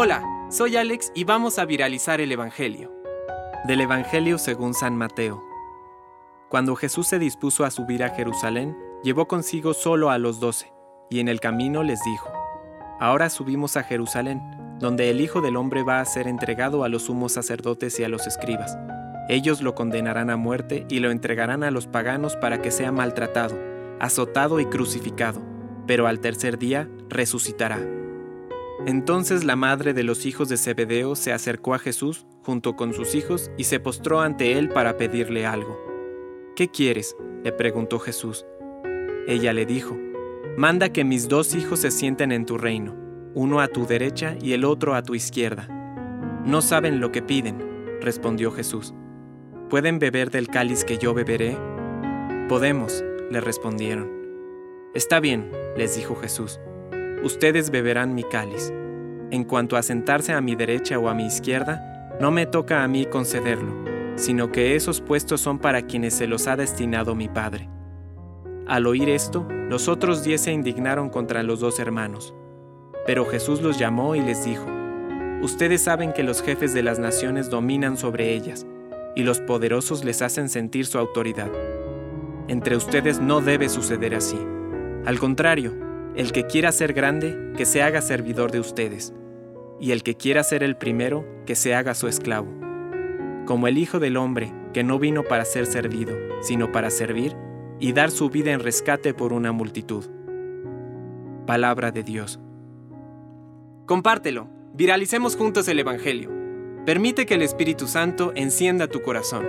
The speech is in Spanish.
Hola, soy Alex y vamos a viralizar el Evangelio. Del Evangelio según San Mateo. Cuando Jesús se dispuso a subir a Jerusalén, llevó consigo solo a los doce, y en el camino les dijo, Ahora subimos a Jerusalén, donde el Hijo del Hombre va a ser entregado a los sumos sacerdotes y a los escribas. Ellos lo condenarán a muerte y lo entregarán a los paganos para que sea maltratado, azotado y crucificado, pero al tercer día resucitará. Entonces la madre de los hijos de Zebedeo se acercó a Jesús junto con sus hijos y se postró ante él para pedirle algo. ¿Qué quieres? le preguntó Jesús. Ella le dijo, Manda que mis dos hijos se sienten en tu reino, uno a tu derecha y el otro a tu izquierda. No saben lo que piden, respondió Jesús. ¿Pueden beber del cáliz que yo beberé? Podemos, le respondieron. Está bien, les dijo Jesús. Ustedes beberán mi cáliz. En cuanto a sentarse a mi derecha o a mi izquierda, no me toca a mí concederlo, sino que esos puestos son para quienes se los ha destinado mi Padre. Al oír esto, los otros diez se indignaron contra los dos hermanos. Pero Jesús los llamó y les dijo, Ustedes saben que los jefes de las naciones dominan sobre ellas, y los poderosos les hacen sentir su autoridad. Entre ustedes no debe suceder así. Al contrario, el que quiera ser grande, que se haga servidor de ustedes, y el que quiera ser el primero, que se haga su esclavo. Como el Hijo del Hombre, que no vino para ser servido, sino para servir, y dar su vida en rescate por una multitud. Palabra de Dios. Compártelo, viralicemos juntos el Evangelio. Permite que el Espíritu Santo encienda tu corazón.